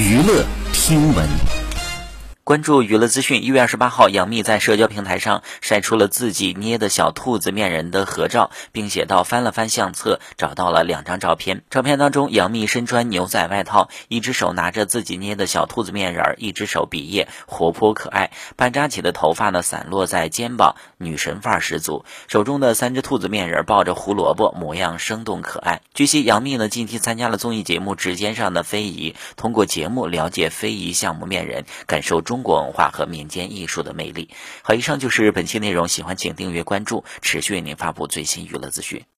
娱乐听闻。关注娱乐资讯。一月二十八号，杨幂在社交平台上晒出了自己捏的小兔子面人的合照，并写道：“翻了翻相册，找到了两张照片。照片当中，杨幂身穿牛仔外套，一只手拿着自己捏的小兔子面人，一只手比耶，活泼可爱。半扎起的头发呢，散落在肩膀，女神范儿十足。手中的三只兔子面人抱着胡萝卜，模样生动可爱。据悉，杨幂呢近期参加了综艺节目《指尖上的非遗》，通过节目了解非遗项目面人，感受中。中国文化和民间艺术的魅力。好，以上就是本期内容，喜欢请订阅关注，持续为您发布最新娱乐资讯。